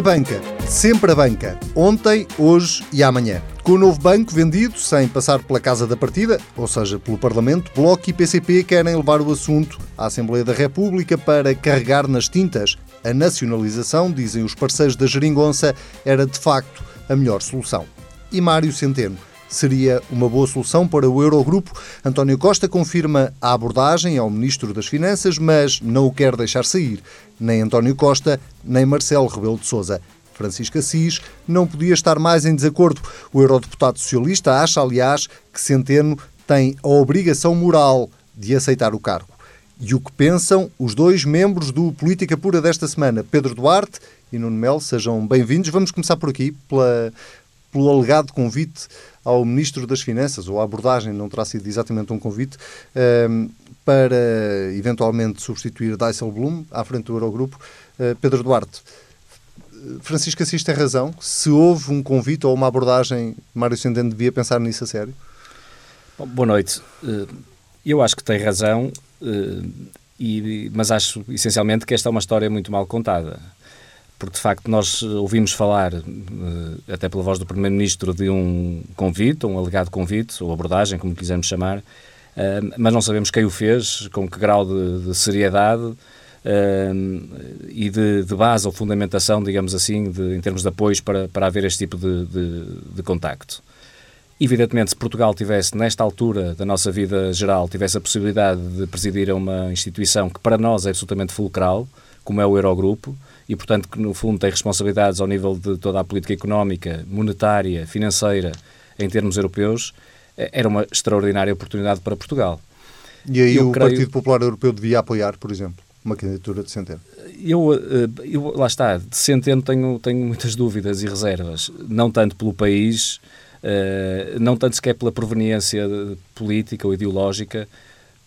A banca, sempre a banca, ontem, hoje e amanhã. Com o novo banco vendido, sem passar pela casa da partida, ou seja, pelo Parlamento, Bloco e PCP querem levar o assunto à Assembleia da República para carregar nas tintas. A nacionalização, dizem os parceiros da Geringonça, era de facto a melhor solução. E Mário Centeno seria uma boa solução para o Eurogrupo. António Costa confirma a abordagem ao Ministro das Finanças, mas não o quer deixar sair. Nem António Costa, nem Marcelo Rebelo de Sousa. Francisco Assis não podia estar mais em desacordo. O eurodeputado socialista acha, aliás, que Centeno tem a obrigação moral de aceitar o cargo. E o que pensam os dois membros do Política Pura desta semana, Pedro Duarte e Nuno Melo, sejam bem-vindos. Vamos começar por aqui, pela, pelo alegado convite ao Ministro das Finanças, ou a abordagem não terá sido exatamente um convite, ehm, para eventualmente substituir Dijsselbloem à frente do Eurogrupo. Eh, Pedro Duarte, Francisco Assis tem razão. Se houve um convite ou uma abordagem, Mário Centeno devia pensar nisso a sério? Bom, boa noite. Eh, eu acho que tem razão, eh, mas acho essencialmente que esta é uma história muito mal contada porque de facto nós ouvimos falar, eh, até pela voz do Primeiro-Ministro, de um convite, um alegado convite, ou abordagem, como quisermos chamar, eh, mas não sabemos quem o fez, com que grau de, de seriedade eh, e de, de, base ou fundamentação, digamos assim, de, em termos de apoios para, para haver este tipo de contacto. Evidentemente, se Portugal tivesse, nesta altura da nossa vida geral, tivesse a possibilidade de presidir a uma instituição que para nós é absolutamente fulcral, como é o Eurogrupo, e, portanto, que no fundo tem responsabilidades ao nível de toda a política económica, monetária, financeira, em termos europeus, eh, era uma extraordinária oportunidade para Portugal. E aí eu o creio... Partido Popular Europeu devia apoiar, por exemplo, uma candidatura de Centeno? Eu, eh, eu lá está, de Centeno tenho, tenho muitas dúvidas e reservas, não tanto pelo país, eh, não tanto sequer pela proveniência política ou ideológica,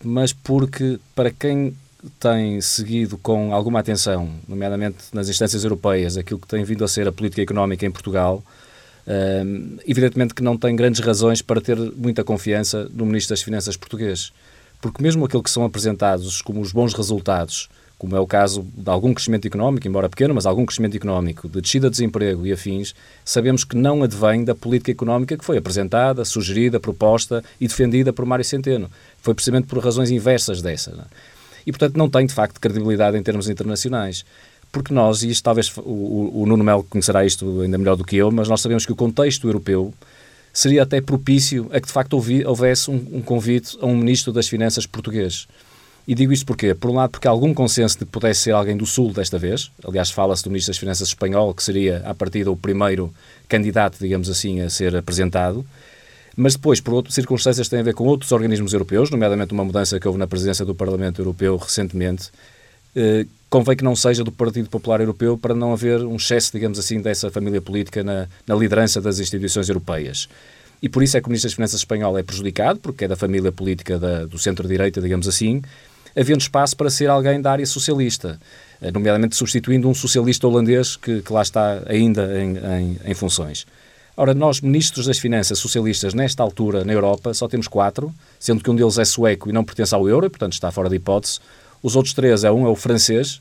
mas porque para quem tem seguido com alguma atenção, nomeadamente nas instâncias europeias, aquilo que tem vindo a ser a política económica em Portugal, uh, evidentemente que não tem grandes razões para ter muita confiança no Ministro das Finanças português. Porque mesmo aquilo que são apresentados como os bons resultados, como é o caso de algum crescimento económico, embora pequeno, mas algum crescimento económico, de descida de desemprego e afins, sabemos que não advém da política económica que foi apresentada, sugerida, proposta e defendida por Mário Centeno. Foi precisamente por razões inversas dessa. Não? É? E, portanto, não tem, de facto, credibilidade em termos internacionais. Porque nós, e isto talvez o, o Nuno Melo conhecerá isto ainda melhor do que eu, mas nós sabemos que o contexto europeu seria até propício a que, de facto, houvesse um, um convite a um Ministro das Finanças português. E digo isto porquê? Por um lado, porque há algum consenso de que pudesse ser alguém do Sul desta vez. Aliás, fala-se do Ministro das Finanças espanhol, que seria, a partir do primeiro candidato, digamos assim, a ser apresentado. Mas depois, por outras circunstâncias, tem a ver com outros organismos europeus, nomeadamente uma mudança que houve na presidência do Parlamento Europeu recentemente. Eh, convém que não seja do Partido Popular Europeu para não haver um excesso, digamos assim, dessa família política na, na liderança das instituições europeias. E por isso é que o Ministro das Finanças espanhol é prejudicado, porque é da família política da, do centro-direita, digamos assim, havendo espaço para ser alguém da área socialista, eh, nomeadamente substituindo um socialista holandês que, que lá está ainda em, em, em funções. Ora, nós, ministros das Finanças socialistas, nesta altura, na Europa, só temos quatro, sendo que um deles é sueco e não pertence ao euro, e, portanto, está fora de hipótese. Os outros três é um, é o francês,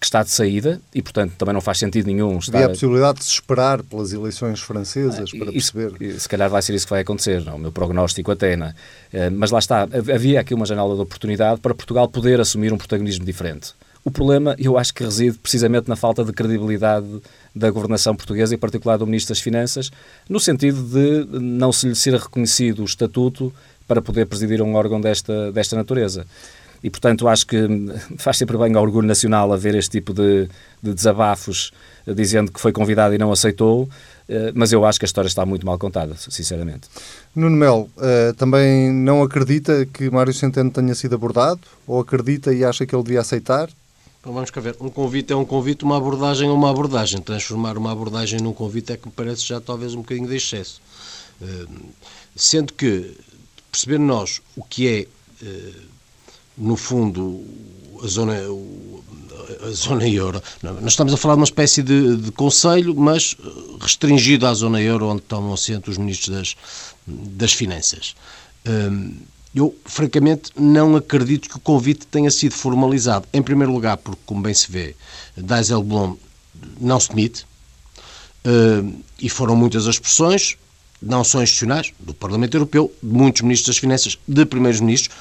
que está de saída e, portanto, também não faz sentido nenhum estar... Havia a possibilidade de se esperar pelas eleições francesas para isso, perceber... Se calhar vai ser isso que vai acontecer, não? o meu prognóstico até, não é? Mas lá está, havia aqui uma janela de oportunidade para Portugal poder assumir um protagonismo diferente. O problema, eu acho que reside precisamente na falta de credibilidade da governação portuguesa, em particular do Ministro das Finanças, no sentido de não se lhe ser reconhecido o estatuto para poder presidir um órgão desta, desta natureza. E, portanto, acho que faz sempre bem ao orgulho nacional haver este tipo de, de desabafos dizendo que foi convidado e não aceitou, eh, mas eu acho que a história está muito mal contada, sinceramente. Nuno Melo, uh, também não acredita que Mário Centeno tenha sido abordado? Ou acredita e acha que ele devia aceitar? Então vamos cá ver. Um convite é um convite, uma abordagem é uma abordagem. Transformar uma abordagem num convite é que me parece já talvez um bocadinho de excesso. Uh, sendo que, perceber nós o que é, uh, no fundo, a zona, a zona euro. Nós estamos a falar de uma espécie de, de conselho, mas restringido à zona euro, onde tomam assento os ministros das, das finanças. Uh, eu, francamente, não acredito que o convite tenha sido formalizado. Em primeiro lugar, porque, como bem se vê, Dijsselbloem não se demite, e foram muitas as pressões, não só institucionais, do Parlamento Europeu, de muitos ministros das Finanças, de primeiros ministros.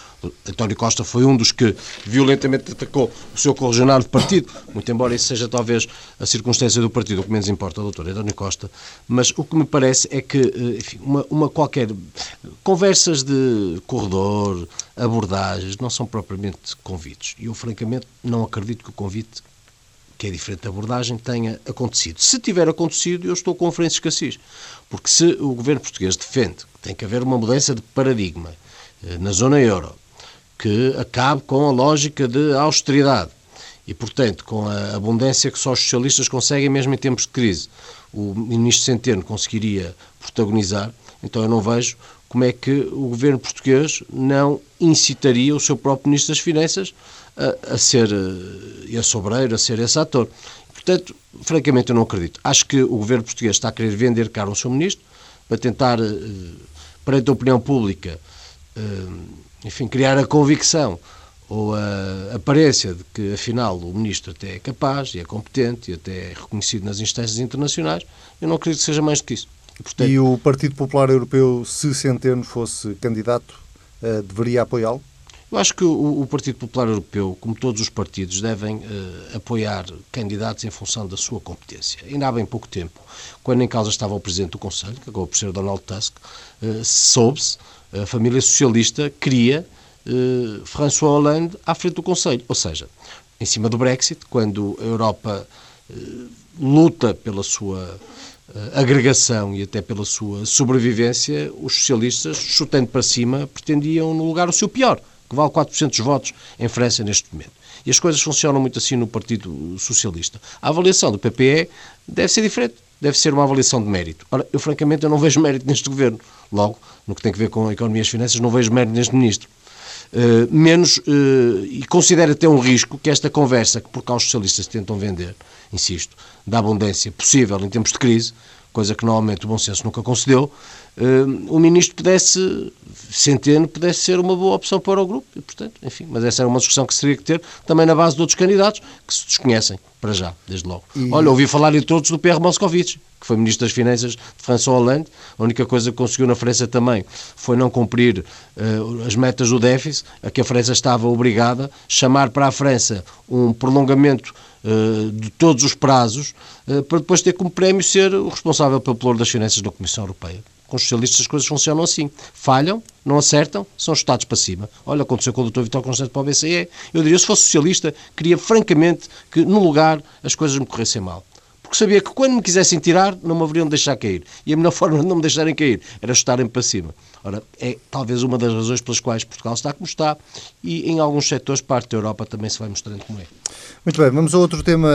António Costa foi um dos que violentamente atacou o seu correligionário de partido, muito embora isso seja talvez a circunstância do partido, o que menos importa, doutor António Costa. Mas o que me parece é que, eh, enfim, uma, uma qualquer. Conversas de corredor, abordagens, não são propriamente convites. E eu, francamente, não acredito que o convite que é diferente da abordagem, tenha acontecido. Se tiver acontecido, eu estou com o Francisco Assis. Porque se o governo português defende que tem que haver uma mudança de paradigma eh, na zona euro, que acabe com a lógica de austeridade e, portanto, com a abundância que só os socialistas conseguem, mesmo em tempos de crise, o ministro Centeno conseguiria protagonizar, então eu não vejo como é que o governo português não incitaria o seu próprio ministro das Finanças a, a ser eh, esse obreiro, a ser esse ator. Portanto, francamente, eu não acredito. Acho que o governo português está a querer vender caro o seu ministro para tentar, eh, perante a opinião pública, eh, enfim, criar a convicção ou a aparência de que, afinal, o ministro até é capaz e é competente e até é reconhecido nas instâncias internacionais. Eu não acredito que seja mais do que isso. E, portanto... e o Partido Popular Europeu, se Centeno fosse candidato, deveria apoiá-lo? Eu acho que o, o, Partido Popular Europeu, como todos os partidos, devem uh, apoiar candidatos em função da sua competência. Ainda há bem pouco tempo, quando em causa estava o Presidente do Conselho, que acabou por ser Donald Tusk, uh, soube-se, a família socialista queria uh, François Hollande à frente do Conselho. Ou seja, em cima do Brexit, quando a Europa luta pela sua agregação e até pela sua sobrevivência, os socialistas, chutando para cima, pretendiam no lugar o seu pior, que vale 4% dos votos em França neste momento. E as coisas funcionam muito assim no Partido Socialista. A avaliação do PPE deve ser diferente, deve ser uma avaliação de mérito. Ora, eu francamente eu não vejo mérito neste governo. Logo, no que tem a ver com a economia e as finanças, não vejo mérito neste ministro. Uh, menos, uh, e considero até um risco que esta conversa que por cá os socialistas tentam vender, insisto, da abundância possível em tempos de crise, coisa que normalmente o bom senso nunca concedeu, uh, o ministro pudesse, Centeno, pudesse ser uma boa opção para o grupo. E, portanto, enfim, mas essa era uma discussão que se teria que ter também na base de outros candidatos que se desconhecem, para já, desde logo. E... Olha, ouvi falar entre outros do Pierre Moscovici, que foi Ministro das Finanças de François Hollande. A única coisa que conseguiu na França também foi não cumprir uh, as metas do déficit, a que a França estava obrigada, chamar para a França um prolongamento de todos os prazos, uh, para depois ter como prémio ser o responsável pelo valor das finanças da Comissão Europeia. Com os socialistas as coisas funcionam assim. Falham, não acertam, são estados para cima. Olha, aconteceu com o Dr. Vitor Constante para o BCE. Eu diria, se fosse socialista, queria francamente que no lugar as coisas me corressem mal porque sabia que quando me quisessem tirar, não me haveriam de deixar cair. E a melhor forma de não me deixarem cair era estarem para cima. Ora, é talvez uma das razões pelas quais Portugal está como está e em alguns setores, parte da Europa, também se vai mostrando como é. Muito bem, vamos a outro tema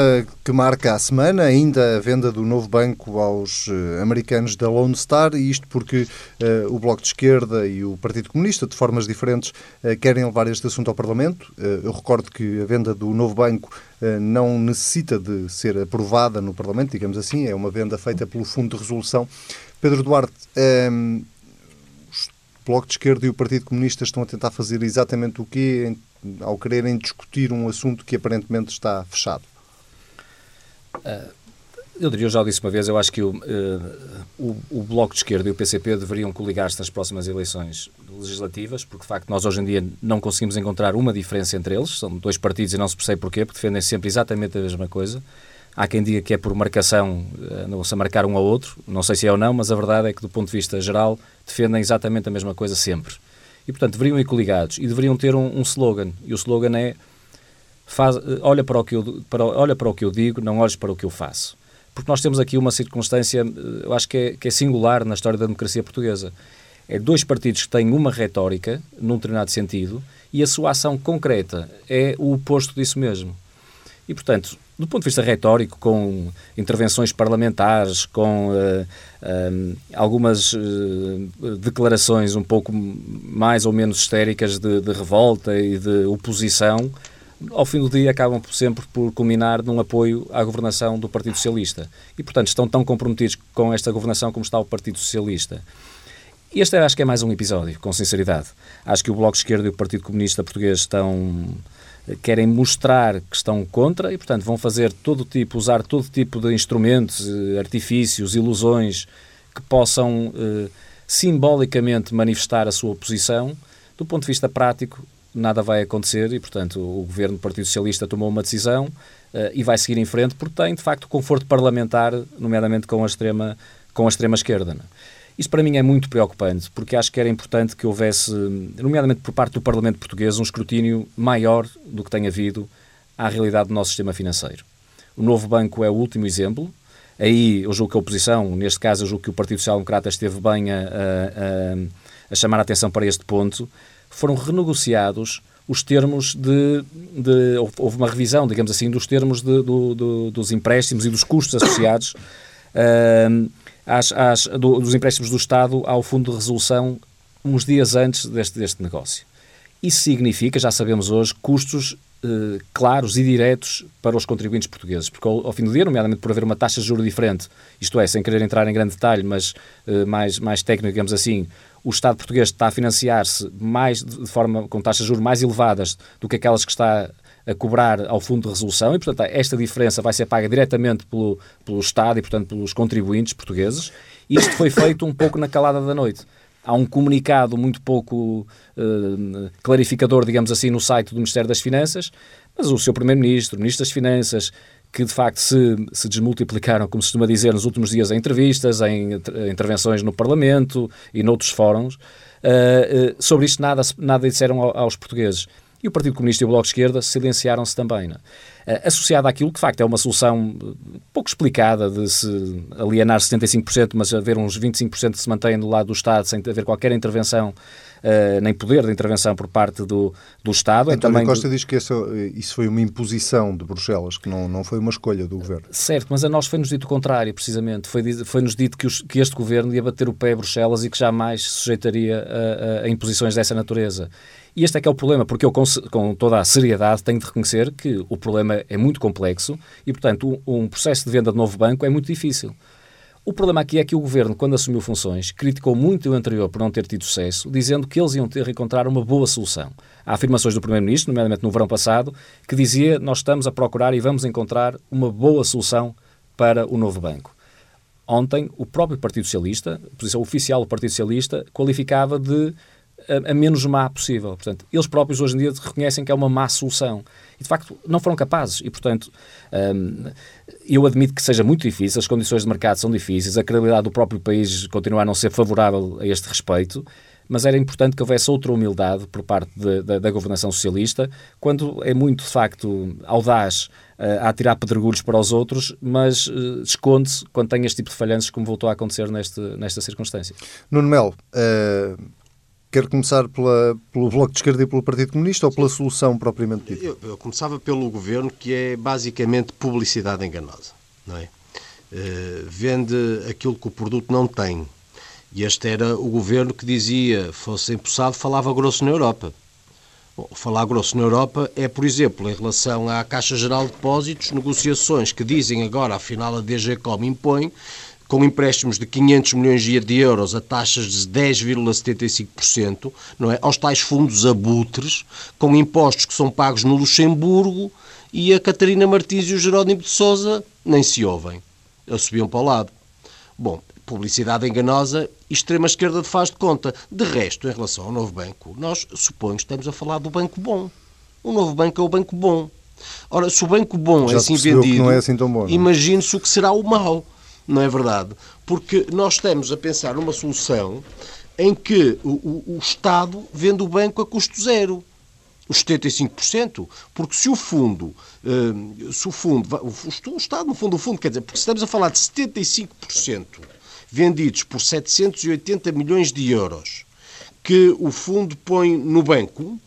que marca a semana, ainda a venda do novo banco aos uh, americanos da Lone Star, e isto porque uh, o Bloco de Esquerda e o Partido Comunista, de formas diferentes, uh, querem levar este assunto ao Parlamento. eu recordo que a venda do novo banco não necessita de ser aprovada no Parlamento, digamos assim, é uma venda feita pelo Fundo de Resolução. Pedro Duarte, ehm, Bloco de Esquerda e o Partido Comunista estão a tentar fazer exatamente o quê ao quererem discutir um assunto que aparentemente está fechado? Uh, eu diria, eu já disse uma vez, eu acho que o, uh, o, o, Bloco de Esquerda e o PCP deveriam coligar-se nas próximas eleições legislativas, porque de facto nós hoje em dia não conseguimos encontrar uma diferença entre eles, são dois partidos e não se percebe porquê, porque defendem sempre exatamente a mesma coisa. Há quem diga que é por marcação, não se marcar um ao outro, não sei se é ou não, mas a verdade é que do ponto de vista geral defendem exatamente a mesma coisa sempre. E, portanto, deveriam ir coligados e deveriam ter um, um slogan. E o slogan é faz, olha, para o que eu, para, olha para o que eu digo, não olhes para o que eu faço. Porque nós temos aqui uma circunstância, eu acho que é, que é singular na história da democracia portuguesa. É dois partidos que têm uma retórica, num determinado sentido, e a sua ação concreta é o oposto disso mesmo. E, portanto, do ponto de vista retórico, com intervenções parlamentares, com uh, algumas uh, declarações um pouco mais ou menos histéricas de, de, revolta e de oposição, ao fim do dia acabam sempre por culminar num apoio à governação do Partido Socialista. E, portanto, estão tão comprometidos com esta governação como está o Partido Socialista. Este acho que é mais um episódio, com sinceridade. Acho que o Bloco de Esquerda e o Partido Comunista Português estão querem mostrar que estão contra e, portanto, vão fazer todo tipo, usar todo tipo de instrumentos, eh, artifícios, ilusões que possam eh, simbolicamente manifestar a sua oposição. Do ponto de vista prático, nada vai acontecer e, portanto, o governo do Partido Socialista tomou uma decisão eh, e vai seguir em frente porque tem, de facto, conforto parlamentar, nomeadamente com a extrema, com a extrema esquerda. Não? Isso para mim é muito preocupante, porque acho que era importante que houvesse, nomeadamente por parte do Parlamento Português, um escrutínio maior do que tem havido à realidade do nosso sistema financeiro. O novo banco é o último exemplo. Aí eu julgo que a oposição, neste caso eu julgo que o Partido Social Democrata esteve bem a, a, a chamar a atenção para este ponto. Foram renegociados os termos de, de, Houve uma revisão, digamos assim, dos termos de, do, do, dos empréstimos e dos custos associados. Uh, às, às, do, dos empréstimos do Estado ao Fundo de Resolução uns dias antes deste, deste negócio. Isso significa, já sabemos hoje, custos eh, claros e diretos para os contribuintes portugueses, porque ao, ao, fim do dia, nomeadamente por haver uma taxa de juros diferente, isto é, sem querer entrar em grande detalhe, mas eh, mais, mais técnico, digamos assim, o Estado português está a financiar-se mais de forma com taxas de juros mais elevadas do que aquelas que está a cobrar ao Fundo de Resolução e, portanto, esta diferença vai ser paga diretamente pelo, pelo Estado e, portanto, pelos contribuintes portugueses. Isto foi feito um pouco na calada da noite. Há um comunicado muito pouco uh, clarificador, digamos assim, no site do Ministério das Finanças, mas o seu Primeiro-Ministro, o Ministro das Finanças, que de facto se, se desmultiplicaram, como se costuma dizer, nos últimos dias em entrevistas, em intervenções no Parlamento e noutros fóruns, uh, uh, sobre isto nada, nada disseram aos portugueses e o Partido Comunista e o Bloco de Esquerda silenciaram-se também. É? Associado àquilo que, de facto, é uma solução eh, pouco explicada de se alienar 75%, mas haver uns 25% que se mantêm do lado do Estado sem haver qualquer intervenção Uh, nem poder de intervenção por parte do, do Estado. É António é também... Costa diz que isso, isso foi uma imposição de Bruxelas, que não, não foi uma escolha do Governo. Certo, mas a nós foi-nos dito o contrário, precisamente. Foi-nos foi dito que, os, que este Governo ia bater o pé a Bruxelas e que jamais se sujeitaria a, a, a imposições dessa natureza. E este é que é o problema, porque eu, com, com, toda a seriedade, tenho de reconhecer que o problema é muito complexo e, portanto, um, um processo de venda de novo banco é muito difícil. O problema aqui é que o governo, quando assumiu funções, criticou muito o anterior por não ter tido sucesso, dizendo que eles iam ter de encontrar uma boa solução. Há afirmações do Primeiro-Ministro, nomeadamente no verão passado, que dizia nós estamos a procurar e vamos encontrar uma boa solução para o novo banco. Ontem, o próprio Partido Socialista, a posição oficial do Partido Socialista, qualificava de a, a, menos má possível. Portanto, eles próprios hoje em dia reconhecem que é uma má solução. E, de facto, não foram capazes. E, portanto, um, eu admito que seja muito difícil, as condições de mercado são difíceis, a credibilidade do próprio país continua a não ser favorável a este respeito, mas era importante que houvesse outra humildade por parte de, de, da governação socialista, quando é muito, de facto, audaz uh, a atirar pedregulhos para os outros, mas uh, esconde-se quando tem este tipo de falhanços, como voltou a acontecer neste, nesta circunstância. Nuno Melo, uh, Quer começar pela, pelo Bloco de Esquerda e pelo Partido Comunista ou pela solução propriamente dita? Eu, eu, começava pelo governo, que é basicamente publicidade enganosa. Não é? Uh, vende aquilo que o produto não tem. E este era o governo que dizia, fosse empossado, falava grosso na Europa. Bom, falar grosso na Europa é, por exemplo, em relação à Caixa Geral de Depósitos, negociações que dizem agora, afinal, a DGCOM impõe com empréstimos de 500 milhões de euros a taxas de 10,75%, não é? aos tais fundos abutres, com impostos que são pagos no Luxemburgo, e a Catarina Martins e o Jerónimo de Sousa nem se ouvem. Eles subiam para o lado. Bom, publicidade enganosa e extrema-esquerda faz de conta. De resto, em relação ao novo banco, nós suponho que estamos a falar do banco bom. O novo banco é o banco bom. Ora, se o banco bom Já é assim vendido, é assim é? imagine-se o que será o mau não é verdade? Porque nós estamos a pensar numa solução em que o, o, o Estado vende o banco a custo zero. Os 75%, porque se o fundo, eh, se o fundo, o Estado no fundo, o fundo, quer dizer, porque estamos a falar de 75% vendidos por 780 milhões de euros que o fundo põe no banco,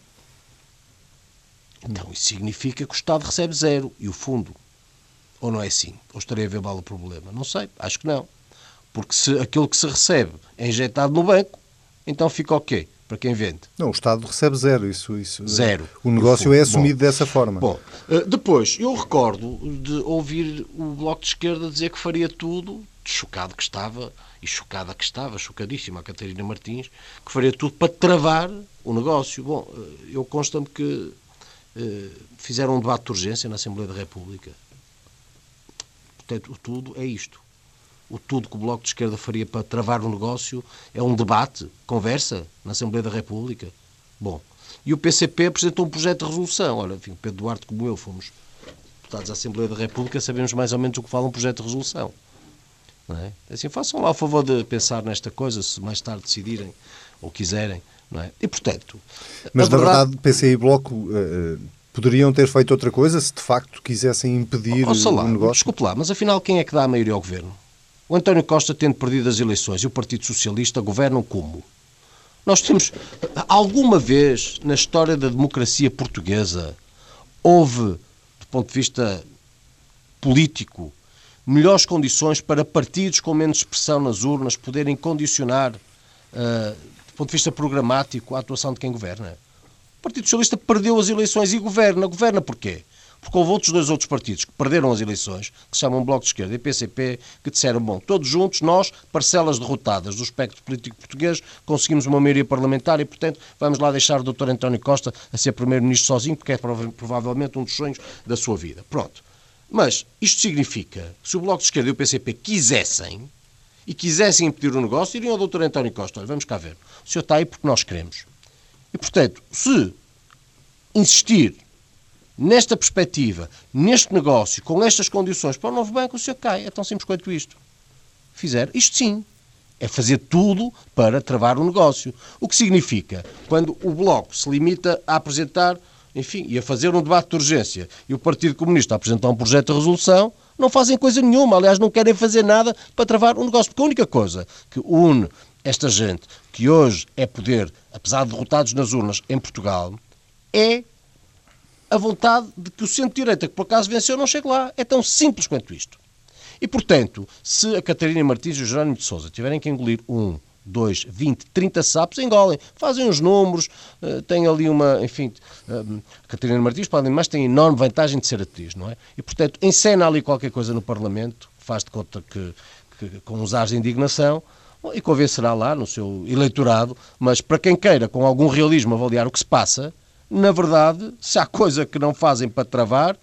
então isso significa que o Estado recebe zero. E o fundo ou não é assim? Ou estarei a ver mal o problema? Não sei, acho que não. Porque se aquilo que se recebe é injetado no banco, então fica o quê? Para quem vende? Não, o Estado recebe zero. Isso, isso, zero. O negócio é assumido Bom, dessa forma. Bom, eh, depois, eu recordo de ouvir o Bloco de Esquerda dizer que faria tudo, chocado que estava, e chocada que estava, chocadíssima a Catarina Martins, que faria tudo para travar o negócio. Bom, eh, eu consta-me que eh, fizeram um debate de urgência na Assembleia da República. Portanto, o tudo é isto. O tudo que o Bloco de Esquerda faria para travar o negócio é um debate, conversa na Assembleia da República. Bom, e o PCP apresentou um projeto de resolução. Olha, enfim, Pedro Duarte, como eu, fomos deputados da Assembleia da República, sabemos mais ou menos o que fala um projeto de resolução. Não é? Assim, façam lá o favor de pensar nesta coisa, se mais tarde decidirem ou quiserem. Não é? E, portanto... Mas, na verdade, verdade PC e Bloco uh, poderiam ter feito outra coisa se, de facto, quisessem impedir oh, lá, o negócio? Desculpe lá, mas afinal, quem é que dá a maioria ao Governo? O António Costa, tendo perdido as eleições, e o Partido Socialista governam como? Nós temos... Alguma vez, na história da democracia portuguesa, houve, do ponto de vista político, melhores condições para partidos com menos expressão nas urnas poderem condicionar, uh, do ponto de vista programático, a atuação de quem governa. Partido Socialista perdeu as eleições e governa. Governa porquê? Porque houve outros dois outros partidos que perderam as eleições, que se chamam Bloco de Esquerda e PCP, que disseram, bom, todos juntos, nós, parcelas derrotadas do espectro político português, conseguimos uma maioria parlamentar e, portanto, vamos lá deixar o Dr. António Costa a ser Primeiro-Ministro sozinho, porque é provavelmente um dos sonhos da sua vida. Pronto. Mas isto significa, se o Bloco de Esquerda e o PCP quisessem, e quisessem impedir o negócio, iriam ao Dr. António Costa, olha, vamos cá ver, o senhor está aí porque nós queremos. E, portanto, se insistir nesta perspectiva, neste negócio, com estas condições para o novo banco, o senhor cai. É tão simples quanto isto. Fizer isto sim. É fazer tudo para travar o negócio. O que significa, quando o Bloco se limita a apresentar enfim, e a fazer um debate de urgência e o Partido Comunista apresentar um projeto de resolução, não fazem coisa nenhuma. Aliás, não querem fazer nada para travar o negócio. Porque a única coisa que une esta gente, que hoje é poder, apesar de derrotados nas urnas em Portugal, é a vontade de que o centro-direita, que por acaso venceu, não chegue lá. É tão simples quanto isto. E, portanto, se a Catarina Martins e o Jerónimo de Sousa tiverem que engolir um 2, 20, 30 sapos, engolem, fazem os números, uh, têm ali uma, enfim, uh, Catarina Martins, podem mais, tem enorme vantagem de ser atriz, não é? E, portanto, encena ali qualquer coisa no Parlamento, faz de conta que, que com uns ares de indignação, e convencerá lá no seu eleitorado, mas para quem queira, com algum realismo, avaliar o que se passa, na verdade, se há coisa que não fazem para travar,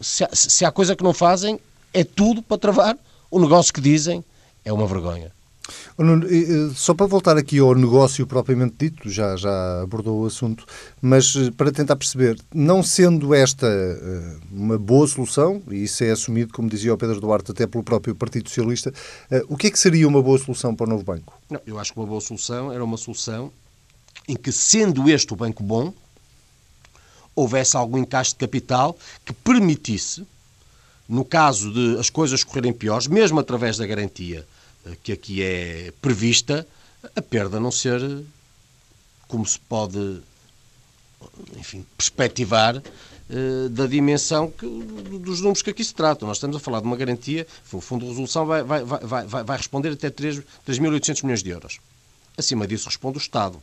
se, há, se há coisa que não fazem, é tudo para travar o negócio que dizem é uma vergonha. Só para voltar aqui ao negócio propriamente dito, já, já abordou o assunto, mas eh, para tentar perceber, não sendo esta eh, uma boa solução, e isso é assumido, como dizia o Pedro Duarte, até pelo próprio Partido Socialista, eh, o que é que seria uma boa solução para o novo banco? Não, eu acho que uma boa solução era uma solução em que, sendo este o banco bom, houvesse algum encaixe de capital que permitisse, no caso de as coisas correrem piores, mesmo através da garantia que aqui é prevista, a perda não ser como se pode, enfim, perspectivar eh, da dimensão que, dos números que aqui se tratam. Nós estamos a falar de uma garantia, o Fundo de Resolução vai, vai, vai, vai, vai responder até 3.800 milhões de euros. Acima disso responde o Estado.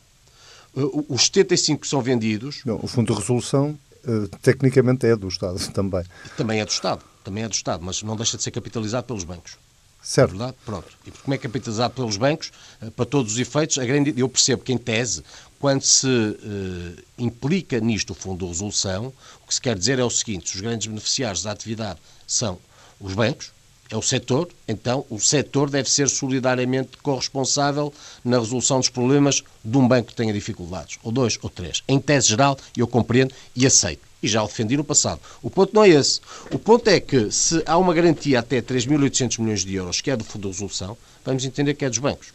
Eh, os 75 que são vendidos... Não, o Fundo de Resolução, eh, tecnicamente, é do Estado também. Também é do Estado, também é do Estado, mas não deixa de ser capitalizado pelos bancos. Certo. Verdade? Pronto. E como é capitalizado pelos bancos, eh, para todos os efeitos, a grande, eu percebo que, em tese, quando se uh, implica nisto o Fundo de Resolução, o que se quer dizer é o seguinte: os grandes beneficiários da atividade são os bancos, é o setor, então o setor deve ser solidariamente corresponsável na resolução dos problemas de um banco que tenha dificuldades, ou dois ou três. Em tese geral, eu compreendo e aceito e já o defendi no passado. O ponto não é esse. O ponto é que se há uma garantia até 3.800 milhões de euros, que é do Fundo de Resolução, vamos entender que é dos bancos.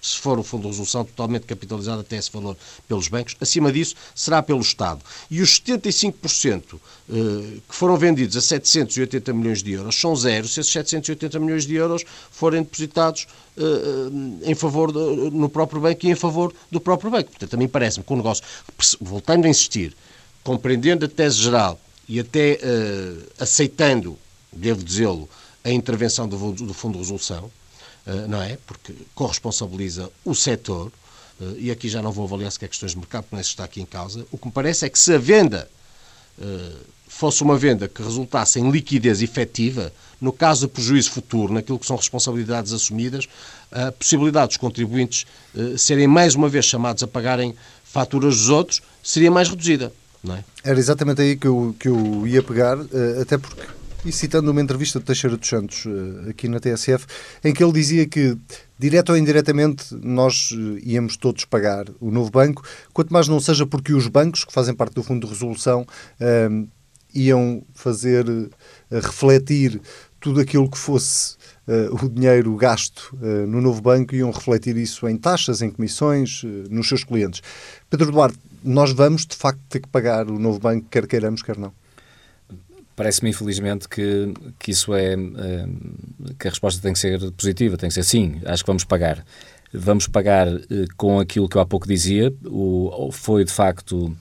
Se for o Fundo de Resolução totalmente capitalizado até esse valor pelos bancos, acima disso será pelo Estado. E os 75% eh, que foram vendidos a 780 milhões de euros são zero se esses 780 milhões de euros forem depositados eh, eh, em favor do, no próprio banco e em favor do próprio banco. Portanto, também parece-me que o negócio, voltando a insistir, compreendendo a tese geral e até uh, aceitando, devo dizê-lo, a intervenção do, do, Fundo de Resolução, uh, não é? Porque corresponsabiliza o setor, uh, e aqui já não vou avaliar sequer questões de mercado, porque não é está aqui em causa. O que me parece é que se a venda fosse uma venda que resultasse em liquidez efetiva, no caso de prejuízo futuro, naquilo que são responsabilidades assumidas, a possibilidade dos contribuintes serem mais uma vez chamados a pagarem faturas dos outros seria mais reduzida. Não é? Era exatamente aí que eu, que eu ia pegar, eh, até porque, e citando uma entrevista de Teixeira dos Santos eh, aqui na TSF, em que ele dizia que, direto ou indiretamente, nós íamos todos pagar o novo banco, quanto mais não seja porque os bancos, que fazem parte do Fundo de Resolução, iam fazer refletir tudo aquilo que fosse uh, o dinheiro gasto uh, no novo banco iam refletir isso em taxas, em comissões, uh, nos seus clientes. Pedro Duarte, nós vamos de facto ter que pagar o novo banco, quer queiramos, quer não? Parece-me, infelizmente, que, que isso é. que a resposta tem que ser positiva, tem que ser sim, acho que vamos pagar. Vamos pagar com aquilo que eu há pouco dizia, o, foi de facto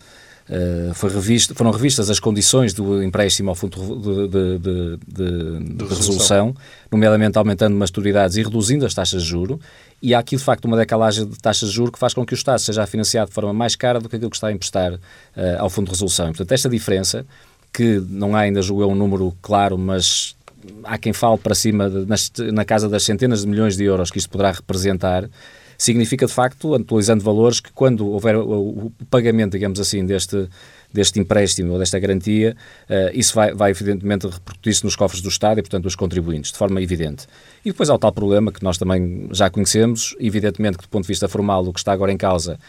revista, foram revistas as condições do empréstimo ao fundo de, de, de, de, resolução, nomeadamente aumentando maturidades e reduzindo as taxas de juro, e há aqui de facto uma decalagem de taxas de juro que faz com que o Estado seja financiado de forma mais cara do que aquilo que está a emprestar uh, ao fundo de resolução. E, portanto, esta diferença, que não há ainda, julgo um número claro, mas há quem fale para cima, de, na, na casa das centenas de milhões de euros que isto poderá representar, significa de facto, atualizando valores, que quando houver o, pagamento, digamos assim, deste, deste empréstimo ou desta garantia, uh, isso vai, vai evidentemente repercutir-se nos cofres do Estado e, portanto, dos contribuintes, de forma evidente. E depois há o tal problema que nós também já conhecemos, evidentemente que do ponto de vista formal o que está agora em causa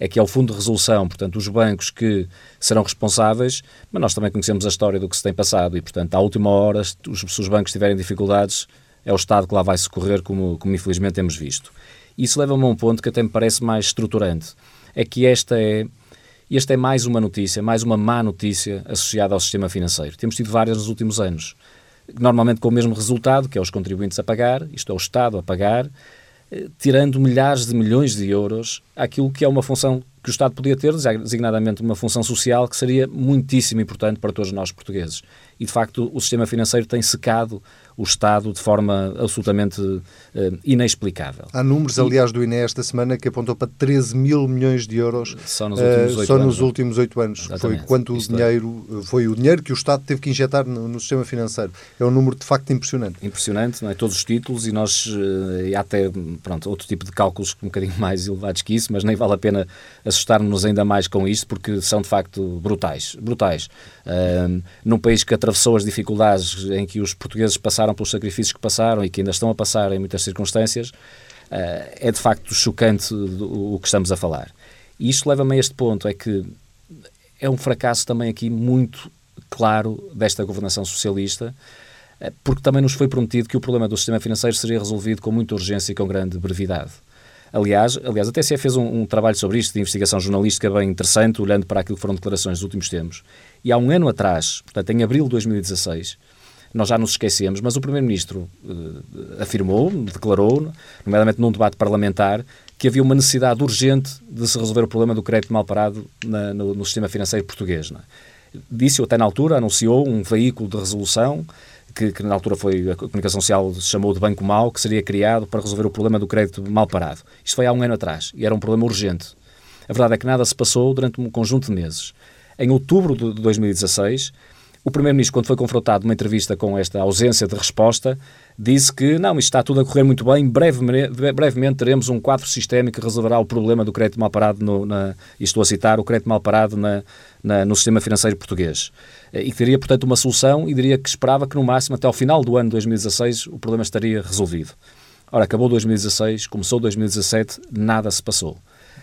é que é o Fundo de Resolução, portanto, os bancos que serão responsáveis, mas nós também conhecemos a história do que se tem passado e, portanto, à última hora, se os bancos tiverem dificuldades, é o Estado que lá vai socorrer, como, como infelizmente temos visto. Isso leva-me a um ponto que até me parece mais estruturante. É que esta é, esta é mais uma notícia, mais uma má notícia associada ao sistema financeiro. Temos tido várias nos últimos anos. Normalmente com o mesmo resultado, que é os contribuintes a pagar, isto é, o Estado a pagar, eh, tirando milhares de milhões de euros àquilo que é uma função que o Estado podia ter, designadamente uma função social que seria muitíssimo importante para todos nós portugueses. E, de facto, o sistema financeiro tem secado o Estado de forma absolutamente uh, inexplicável. Há números, aliás, do INE esta semana que apontou para 13 mil milhões de euros só nos últimos oito uh, anos. Nos últimos anos. Exatamente. Foi quanto o é. dinheiro, é. foi o dinheiro que o Estado teve que injetar no, no, sistema financeiro. É um número de facto impressionante. Impressionante, não é? Todos os títulos e nós, uh, e há até, pronto, outro tipo de cálculos um bocadinho mais elevados que isso, mas nem vale a pena assustar-nos ainda mais com isto porque são de facto brutais. Brutais. Uh, num país que atravessou as dificuldades em que os portugueses passaram passaram pelos sacrifícios que passaram e que ainda estão a passar em muitas circunstâncias, uh, é de facto chocante o que estamos a falar. E isto leva-me a este ponto, é que é um fracasso também aqui muito claro desta governação socialista, eh, porque também nos foi prometido que o problema do sistema financeiro seria resolvido com muita urgência e com grande brevidade. Aliás, aliás a TSE fez um, um, trabalho sobre isto, de investigação jornalística bem interessante, olhando para aquilo que foram declarações dos últimos tempos. E há um ano atrás, portanto, em abril de 2016, nós já nos esquecemos, mas o Primeiro-Ministro uh, afirmou, declarou, nomeadamente num debate parlamentar, que havia uma necessidade urgente de se resolver o problema do crédito mal parado na, no, no, sistema financeiro português. É? Disse, até na altura, anunciou um veículo de resolução que, que, na altura foi a comunicação social chamou de Banco Mau, que seria criado para resolver o problema do crédito mal parado. Isto foi há um ano atrás e era um problema urgente. A verdade é que nada se passou durante um conjunto de meses. Em outubro de 2016, o Primeiro-Ministro, quando foi confrontado numa entrevista com esta ausência de resposta, disse que não, isto está tudo a correr muito bem, brevemente, brevemente teremos um quadro sistémico que resolverá o problema do crédito mal parado, no, na, estou a citar, o crédito mal parado na, na, no sistema financeiro português. E que teria, portanto, uma solução e diria que esperava que, no máximo, até ao final do ano de 2016, o problema estaria resolvido. Ora, acabou 2016, começou 2017, nada se passou.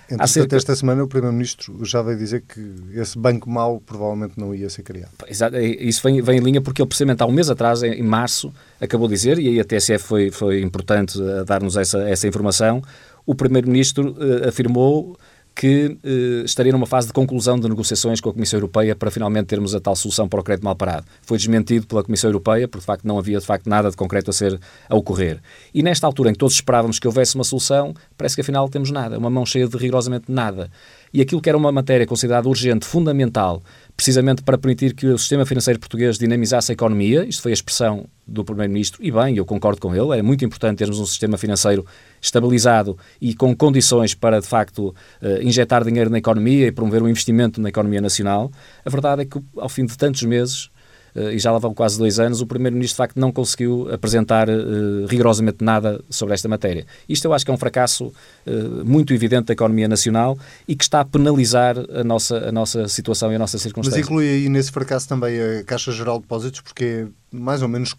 Entretanto, cerca... esta semana o Primeiro-Ministro já veio dizer que esse banco mau provavelmente não ia ser criado. Exato, é, isso vem, vem em linha porque ele precisamente há um mês atrás, em março, acabou de dizer, e aí a TSF foi, foi importante eh, dar-nos essa, essa informação, o Primeiro-Ministro uh, afirmou que eh, estaria numa fase de conclusão de negociações com a Comissão Europeia para finalmente termos a tal solução para o crédito mal parado. Foi desmentido pela Comissão Europeia, porque de facto não havia de facto nada de concreto a ser a ocorrer. E nesta altura em que todos esperávamos que houvesse uma solução, parece que afinal temos nada, uma mão cheia de rigorosamente nada. E aquilo que era uma matéria considerada urgente, fundamental, precisamente para permitir que o sistema financeiro português dinamizasse a economia. Isto foi a expressão do Primeiro-Ministro, e bem, eu concordo com ele, é muito importante termos um sistema financeiro estabilizado e com condições para, de facto, uh, injetar dinheiro na economia e promover um investimento na economia nacional. A verdade é que, ao fim de tantos meses, eh, e já lá vão quase dois anos, o Primeiro-Ministro de facto não conseguiu apresentar uh, rigorosamente nada sobre esta matéria. Isto eu acho que é um fracasso uh, muito evidente da economia nacional e que está a penalizar a nossa, a nossa situação e a nossa circunstância. Mas inclui aí nesse fracasso também a Caixa Geral de Depósitos, porque é mais ou menos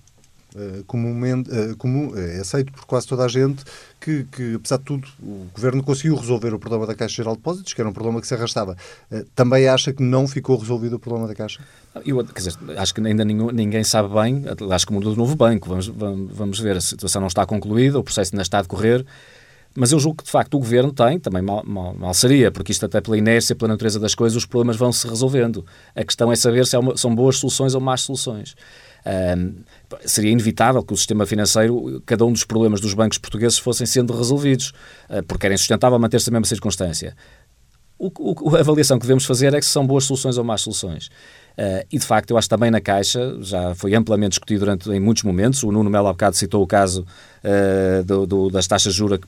Uh, comumente, uh, comum, é aceito por quase toda a gente que, que, apesar de tudo, o Governo conseguiu resolver o problema da Caixa Geral de Depósitos, que era um problema que se arrastava. Uh, também acha que não ficou resolvido o problema da Caixa? Eu, quer dizer, acho que ainda ninguém, ninguém sabe bem, acho que mudou do novo banco, vamos, vamos, vamos ver, a situação não está concluída, o processo ainda está a decorrer, mas eu julgo que, de facto, o Governo tem, também mal, mal, mal, seria, porque isto até pela inércia, pela natureza das coisas, os problemas vão se resolvendo. A questão é saber se uma, são boas soluções ou más soluções. Um, seria inevitável que o sistema financeiro, cada um dos problemas dos bancos portugueses fossem sendo resolvidos, uh, porque era insustentável manter-se a mesma circunstância. O, o, a avaliação que devemos fazer é que são boas soluções ou más soluções. Uh, e de facto, eu acho que também na Caixa, já foi amplamente discutido durante, em muitos momentos. O Nuno Melo há bocado citou o caso uh, do, do, das taxas de juros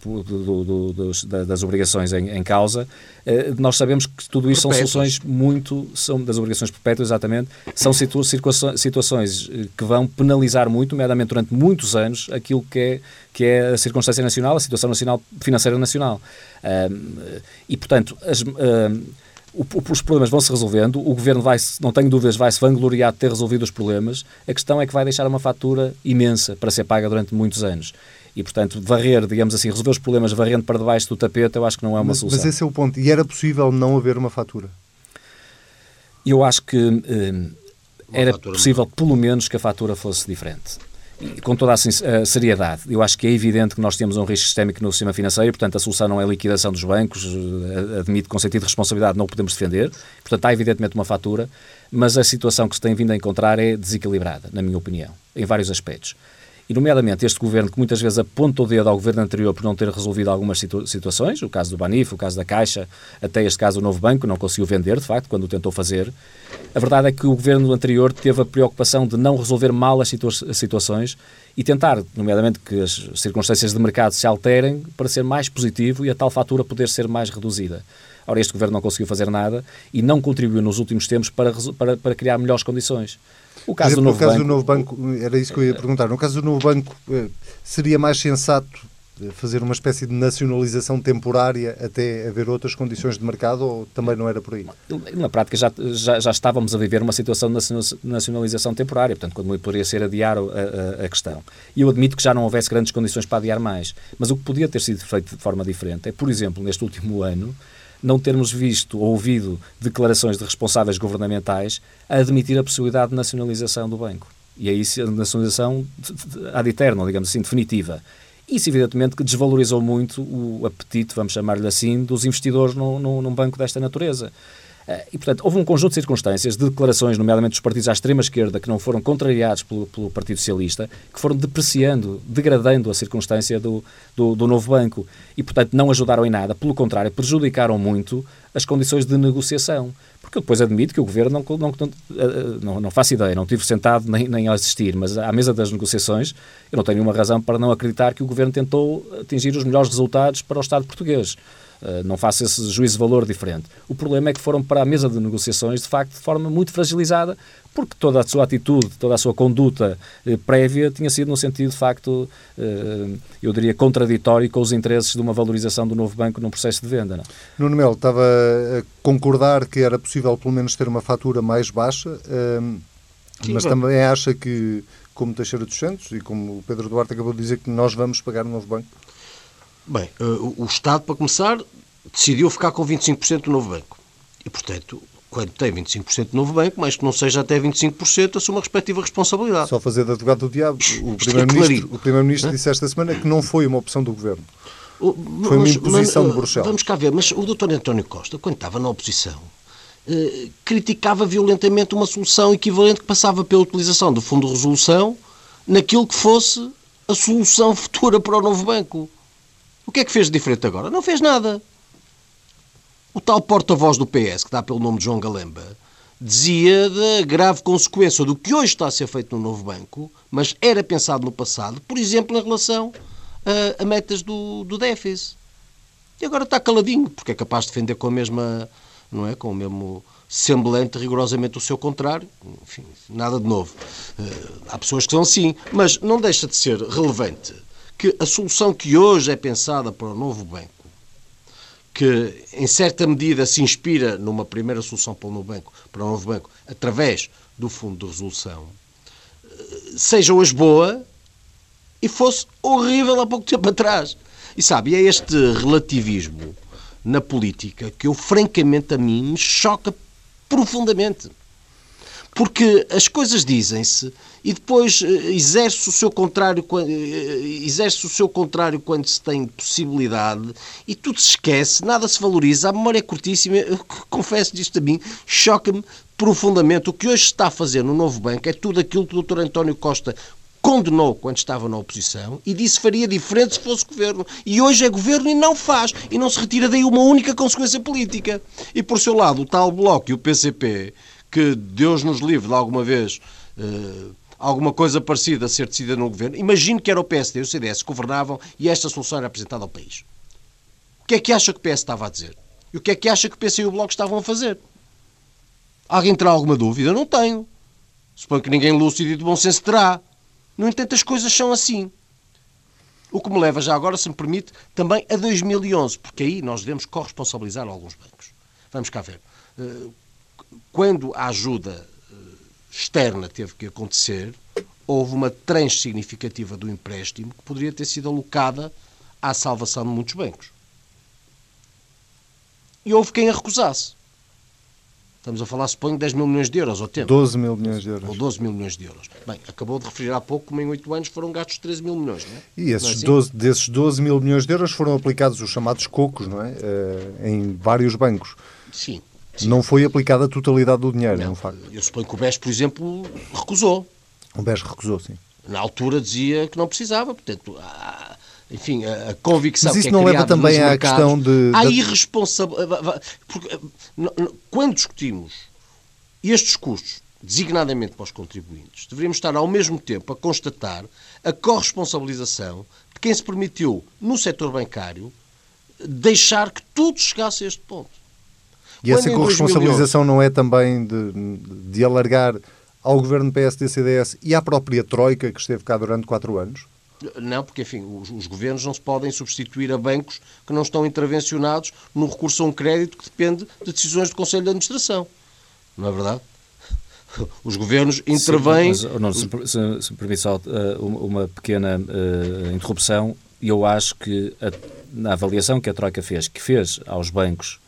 das obrigações em, em causa. Uh, nós sabemos que tudo isso Perpétuas. são soluções muito. são das obrigações perpétuas, exatamente. São situa situações que vão penalizar muito, nomeadamente durante muitos anos, aquilo que é, que é a circunstância nacional, a situação nacional, financeira nacional. e, portanto, as os problemas vão se resolvendo, o governo vai, não tenho dúvidas, vai se vangloriar de ter resolvido os problemas. A questão é que vai deixar uma fatura imensa para ser paga durante muitos anos. E, portanto, varrer, digamos assim, resolver os problemas varrendo para debaixo do tapete, eu acho que não é uma mas, solução. Mas esse é o ponto. E era possível não haver uma fatura? Eu acho que eh, era possível, pelo menos, que a fatura fosse diferente com toda a seriedade. Eu acho que é evidente que nós temos um risco sistémico no sistema financeiro, portanto, a solução não é a liquidação dos bancos, eh, admito com sentido de responsabilidade não o podemos defender, portanto, há evidentemente uma fatura, mas a situação que se tem vindo a encontrar é desequilibrada, na minha opinião, em vários aspectos e, nomeadamente, este governo que muitas vezes aponta o dedo ao governo anterior por não ter resolvido algumas situa situações, o caso do Banif, o caso da Caixa, até este caso o Novo Banco, não conseguiu vender, de facto, quando o tentou fazer. A verdade é que o governo anterior teve a preocupação de não resolver mal as situa situações e tentar, nomeadamente, que as circunstâncias de mercado se alterem para ser mais positivo e a tal fatura poder ser mais reduzida. Ora, este governo não conseguiu fazer nada e não contribuiu nos últimos tempos para, para, para criar melhores condições. O caso, exemplo, do, novo caso do Novo Banco, era isso que eu ia perguntar. No caso do Novo Banco, eh, seria mais sensato eh, fazer uma espécie de nacionalização temporária até haver outras condições de mercado ou também não era por aí? Na prática já, já, já estávamos a viver uma situação de nacionalização temporária, portanto, quando poderia ser adiar a, a, a, questão. E eu admito que já não houvesse grandes condições para adiar mais, mas o que podia ter sido feito de forma diferente é, por exemplo, neste último ano, não termos visto ou ouvido declarações de responsáveis governamentais a admitir a possibilidade de nacionalização do banco. E aí a nacionalização ad eterno, digamos assim, definitiva. Isso, evidentemente, que desvalorizou muito o apetite, vamos chamar-lhe assim, dos investidores no, no, num banco desta natureza. Eh, e, portanto, houve um conjunto de circunstâncias, de declarações, nomeadamente dos partidos à extrema-esquerda, que não foram contrariados pelo, pelo, Partido Socialista, que foram depreciando, degradando a circunstância do, do, do, novo banco. E, portanto, não ajudaram em nada. Pelo contrário, prejudicaram muito as condições de negociação. Porque eu depois admito que o Governo não, não, não, não, não faço ideia, não tive sentado nem, nem a assistir, mas à mesa das negociações eu não tenho nenhuma razão para não acreditar que o Governo tentou atingir os melhores resultados para o Estado português. Eh, não faço esse juízo de valor diferente. O problema é que foram para a mesa de negociações, de facto, de forma muito fragilizada, porque toda a sua atitude, toda a sua conduta eh, prévia tinha sido no sentido, de facto, eh, eu diria, contraditório com os interesses de uma valorização do novo banco num processo de venda. Não? Nuno Melo, estava a concordar que era possível, pelo menos, ter uma fatura mais baixa, Sim, mas bom. também acha que, como Teixeira dos Santos e como o Pedro Duarte acabou de dizer, que nós vamos pagar um novo banco? Bem, uh, o Estado, para começar, decidiu ficar com 25% do novo banco. E, portanto, quando tem 25% do novo banco, mais que não seja até 25%, assume a respectiva responsabilidade. Só fazer de advogado do diabo. O é Primeiro-Ministro é Primeiro disse esta semana que não foi uma opção do Governo. O, foi uma imposição mas, de Bruxelas. Vamos cá ver, mas o Dr. António Costa, quando estava na oposição, eh, criticava violentamente uma solução equivalente que passava pela utilização do Fundo de Resolução naquilo que fosse a solução futura para o novo banco. O que é que fez de diferente agora? Não fez nada. O tal porta-voz do PS, que dá pelo nome de João Galemba, dizia da grave consequência do que hoje está a ser feito no novo banco, mas era pensado no passado, por exemplo, em relação a, a metas do, do déficit. E agora está caladinho, porque é capaz de defender com a mesma, não é, com o mesmo semblante rigorosamente o seu contrário. Enfim, nada de novo. Uh, há pessoas que são assim, mas não deixa de ser relevante que a solução que hoje é pensada para o novo banco que em certa medida se inspira numa primeira solução para o novo banco, para o novo banco através do fundo de resolução, seja hoje boa e fosse horrível há pouco tempo atrás. E sabe, é este relativismo na política que eu, francamente, a mim me choca profundamente. Porque as coisas dizem-se e depois eh, exerce o seu contrário eh, exerce o seu contrário quando se tem possibilidade e tudo se esquece, nada se valoriza, a memória é curtíssima, eu confesso disto a mim, choca-me profundamente. O que hoje está a fazer no novo banco é tudo aquilo que o Dr. António Costa condenou quando estava na oposição e disse faria diferente se fosse governo. E hoje é governo e não faz. E não se retira daí uma única consequência política. E por seu lado, o tal Bloco e o PCP, que Deus nos livre de alguma vez. Uh, alguma coisa parecida a ser decidida no governo, imagino que era o PSD e o CDS que governavam e esta solução era apresentada ao país. O que é que acha que o PS estava a dizer? E o que é que acha que o PC e o Bloco estavam a fazer? Alguém terá alguma dúvida? Não tenho. Suponho que ninguém lúcido e de bom senso terá. No entanto, as coisas são assim. O que me leva já agora, se me permite, também a 2011, porque aí nós devemos corresponsabilizar alguns bancos. Vamos cá ver. Eh, quando a ajuda externa teve que acontecer, houve uma tranche significativa do empréstimo que poderia ter sido alocada à salvação de muitos bancos. E houve quem a recusasse. Estamos a falar, suponho, 10 mil milhões de euros ao tempo. 12 mil milhões de euros. Ou 12 mil milhões de euros. Bem, acabou de referir há pouco como em 8 anos foram gastos 13 mil milhões, não é? E esses é assim? 12, desses 12 mil milhões de euros foram aplicados os chamados cocos, não é? Uh, em vários bancos. Sim. Sim. Não foi aplicada a totalidade do dinheiro, não, é um facto. Eu suponho que o BES, por exemplo, recusou. O BES recusou, sim. Na altura dizia que não precisava, portanto, há, enfim, a, a convicção Mas isso que é não leva também à mercados, questão de... Há irresponsabilidade... Porque quando discutimos estes custos, designadamente para os contribuintes, deveríamos estar ao mesmo tempo a constatar a corresponsabilização de quem se permitiu, no setor bancário, deixar que tudo chegasse a este ponto. E essa corresponsabilização não é também de, de alargar ao governo PSD-CDS e à própria Troika, que esteve cá durante quatro anos? Não, porque, enfim, os, os, governos não se podem substituir a bancos que não estão intervencionados no recurso a um crédito que depende de decisões do Conselho de Administração. Não é verdade? Os governos intervêm. Sim, mas, não, se, se, se me permite só uh, uma pequena uh, interrupção, eu acho que a, na avaliação que a Troika fez, que fez aos bancos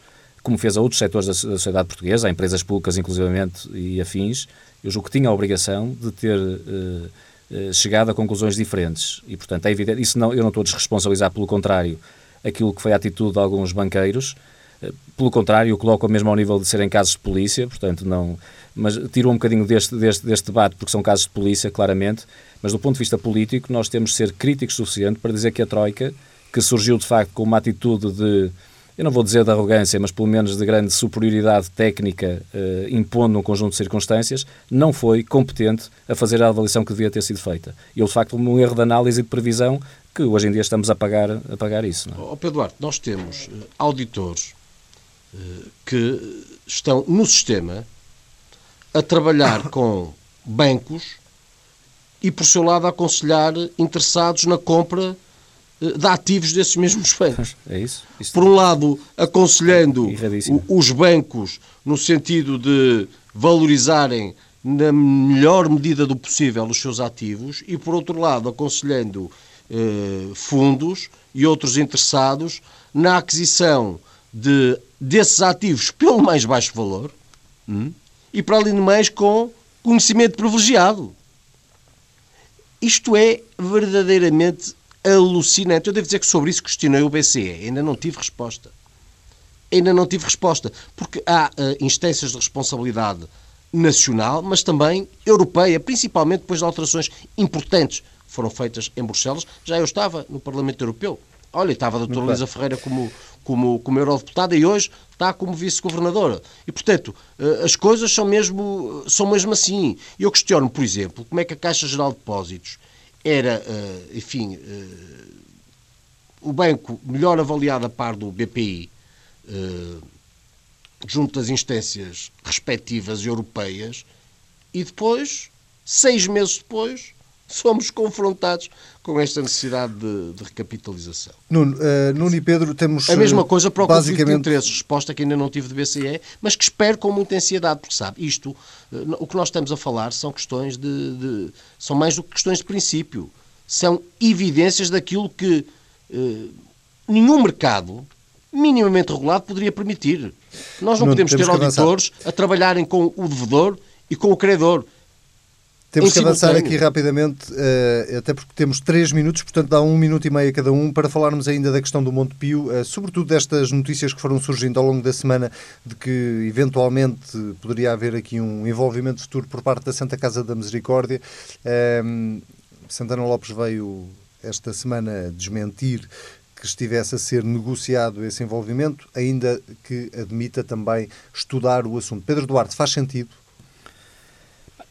como fez a outros setores da sociedade portuguesa, a empresas públicas inclusivamente e afins, eu julgo que tinha a obrigação de ter uh, uh, chegado a conclusões diferentes. E, portanto, é evidente, isso não, eu não estou a desresponsabilizar, pelo contrário, aquilo que foi a atitude de alguns banqueiros, uh, pelo contrário, eu coloco mesmo ao nível de serem casos de polícia, portanto, não. Mas tiro um bocadinho deste, deste, deste debate, porque são casos de polícia, claramente, mas do ponto de vista político, nós temos de ser críticos suficiente para dizer que a Troika, que surgiu de facto com uma atitude de eu não vou dizer de arrogância, mas pelo menos de grande superioridade técnica, eh, impondo um conjunto de circunstâncias, não foi competente a fazer a avaliação que devia ter sido feita. E de facto, um erro de análise e de previsão que hoje em dia estamos a pagar, a pagar isso. Não é? oh, Pedro Duarte, nós temos uh, auditores uh, que estão no sistema a trabalhar com bancos e, por seu lado, a aconselhar interessados na compra eh, de ativos desses mesmos bancos. É isso? isso Por um lado, aconselhando é os bancos no sentido de valorizarem na melhor medida do possível os seus ativos e, por outro lado, aconselhando eh, fundos e outros interessados na aquisição de, desses ativos pelo mais baixo valor hum, e, para além do mais, com conhecimento privilegiado. Isto é verdadeiramente alucinante. Eu devo dizer que sobre isso questionei o BCE. Ainda não tive resposta. Ainda não tive resposta. Porque há uh, instâncias de responsabilidade nacional, mas também europeia, principalmente depois de alterações importantes que foram feitas em Bruxelas. Já eu estava no Parlamento Europeu. Olha, estava a doutora Luísa Ferreira como, como, como eurodeputada e hoje está como vice-governadora. E, portanto, eh, as coisas são mesmo, são mesmo assim. Eu questiono, por exemplo, como é que a Caixa Geral de Depósitos era, eh, enfim, eh, o banco melhor avaliado a par do BPI, junto das instâncias respectivas europeias, e depois, seis meses depois, somos confrontados com esta necessidade de, de recapitalização. Nuno, uh, Nuno, e Pedro, temos. A mesma coisa para o basicamente... conflito de interesses, resposta que ainda não tive de BCE, mas que espero com muita ansiedade, porque sabe, isto, uh, o que nós estamos a falar são questões de, de, são mais do que questões de princípio. São evidências daquilo que uh, nenhum mercado minimamente regulado poderia permitir. Nós não Nuno, podemos ter auditores a trabalharem com o devedor e com o credor. Temos que avançar aqui rapidamente, uh, até porque temos três minutos, portanto dá um minuto e meio a cada um, para falarmos ainda da questão do Monte Pio, uh, sobretudo destas notícias que foram surgindo ao longo da semana de que eventualmente poderia haver aqui um envolvimento futuro por parte da Santa Casa da Misericórdia. Uh, Santana Lopes veio esta semana desmentir que estivesse a ser negociado esse envolvimento, ainda que admita também estudar o assunto. Pedro Duarte, faz sentido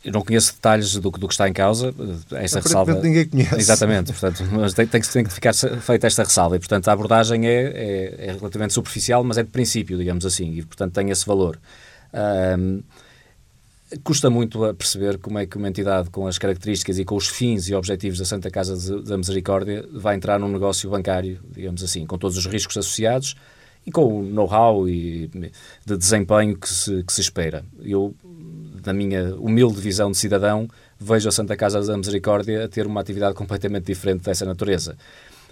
eu não conheço detalhes do, do que está em causa, esta ressalva... ninguém conhece. Exatamente, portanto, mas tem, tem, que, tem que ficar feita esta ressalva e, portanto, a abordagem é, é, é, relativamente superficial, mas é de princípio, digamos assim, e, portanto, tem esse valor. Um, custa muito a perceber como é que uma entidade com as características e com os fins e objetivos da Santa Casa da Misericórdia vai entrar num negócio bancário, digamos assim, com todos os riscos associados e com o know-how e de desempenho que se, que se espera. Eu na minha humilde visão de cidadão, vejo a Santa Casa da Misericórdia a ter uma atividade completamente diferente dessa natureza.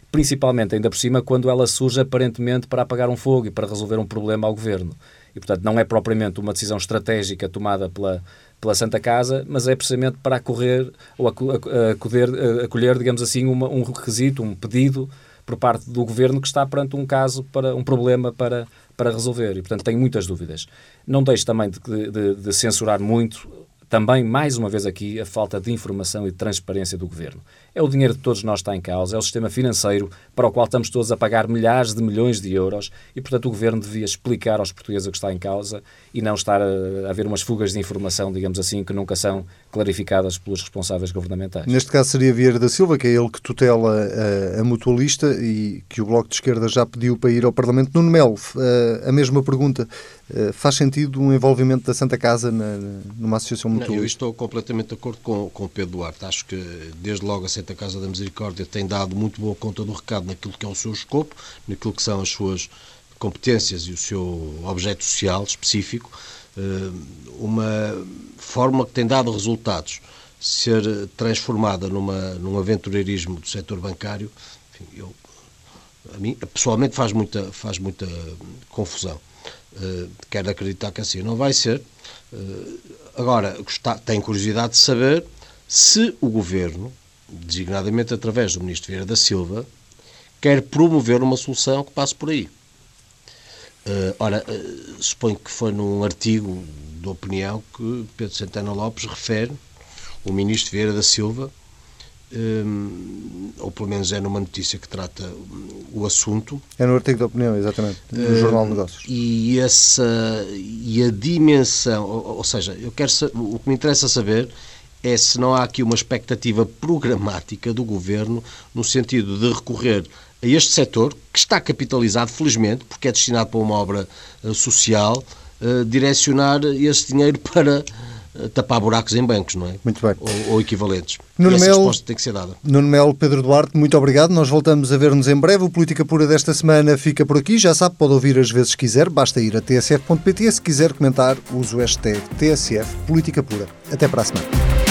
Principalmente, ainda por cima, quando ela surge aparentemente para apagar um fogo e para resolver um problema ao governo. E, portanto, não é propriamente uma decisão estratégica tomada pela, pela Santa Casa, mas é precisamente para acorrer ou acolher, acolher digamos assim, uma, um requisito, um pedido por parte do governo que está perante um caso, para um problema para, para resolver. E, portanto, tenho muitas dúvidas. Não deixo também de, de, de censurar muito também, mais uma vez aqui, a falta de informação e de transparência do Governo. É o dinheiro de todos nós que está em causa, é o sistema financeiro para o qual estamos todos a pagar milhares de milhões de euros e, portanto, o Governo devia explicar aos portugueses o que está em causa e não estar a, a haver umas fugas de informação, digamos assim, que nunca são clarificadas pelos responsáveis governamentais. Neste caso seria Vieira da Silva, que é ele que tutela a, eh, a mutualista e que o Bloco de Esquerda já pediu para ir ao Parlamento. Nuno Melo, eh, a mesma pergunta. Eh, faz sentido um envolvimento da Santa Casa na, numa associação mutualista? Não, eu estou completamente de acordo com, com o Pedro Duarte. Acho que desde logo a Santa Casa da Misericórdia tem dado muito boa conta do recado naquilo que é o seu escopo, naquilo que são as suas competências e o seu objeto social específico, uma forma que tem dado resultados ser transformada numa, num aventureirismo do setor bancário, enfim, eu, a mim pessoalmente faz muita, faz muita confusão. Uh, quero acreditar que assim não vai ser. Uh, agora, tenho curiosidade de saber se o governo designadamente através do Ministro Vieira da Silva, quer promover uma solução que passe por aí. Uh, ora, uh, suponho que foi num artigo de opinião que Pedro Santana Lopes refere o Ministro Vieira da Silva, um, ou pelo menos é numa notícia que trata o assunto. É no artigo de opinião, exatamente, uh, Jornal de Negócios. E, essa, e a dimensão, ou, ou seja, eu quero, o que me interessa saber é se não há aqui uma expectativa programática do governo no sentido de recorrer a este setor, que está capitalizado, felizmente, porque é destinado para uma obra uh, social, uh, direcionar esse dinheiro para uh, tapar buracos em bancos, não é? Muito bem. Ou, ou equivalentes. Nuno essa Mel, resposta tem que ser dada. Nuno Melo, Pedro Duarte, muito obrigado. Nós voltamos a ver-nos em breve. O Política Pura desta semana fica por aqui. Já sabe, pode ouvir às vezes quiser. Basta ir a tsf.pt. Se quiser comentar, use o hashtag TSF Política Pura. Até para a semana.